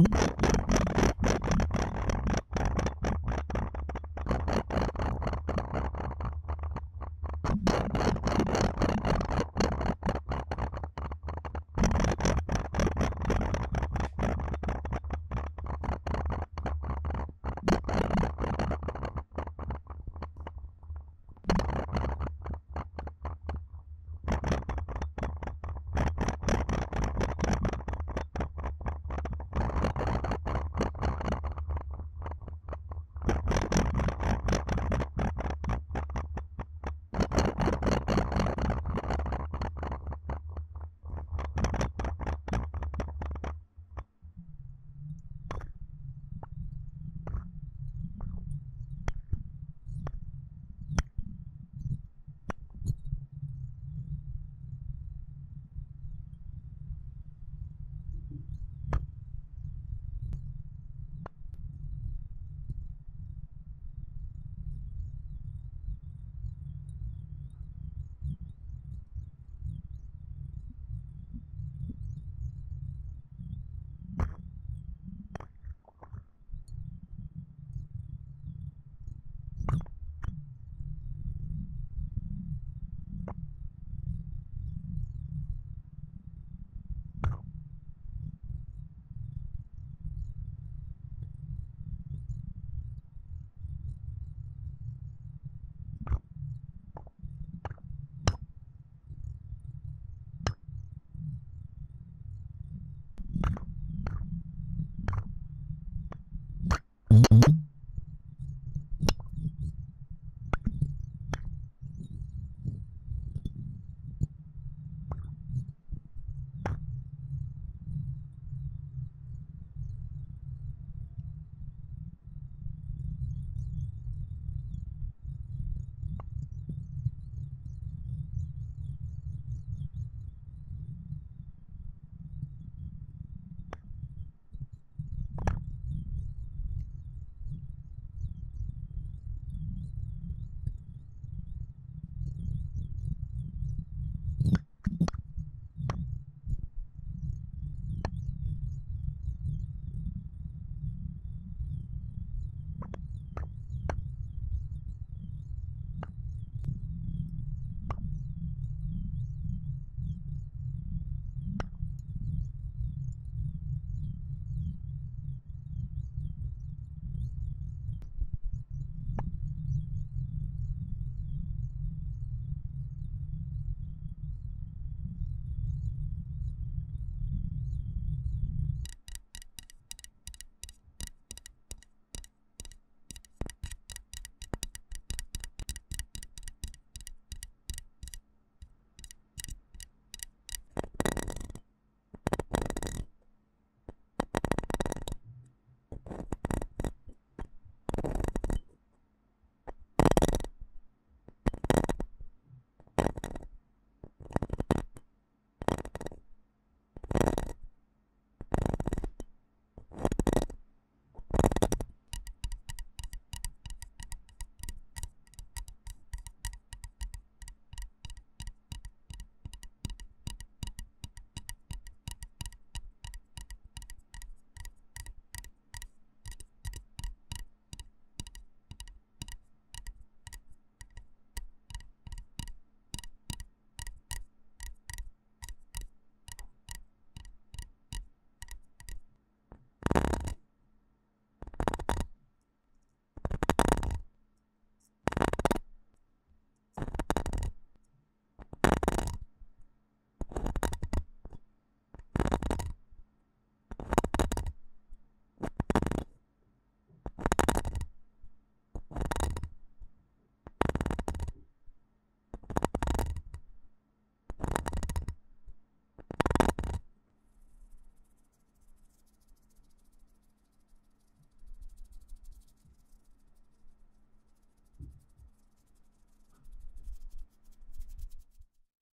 Oops.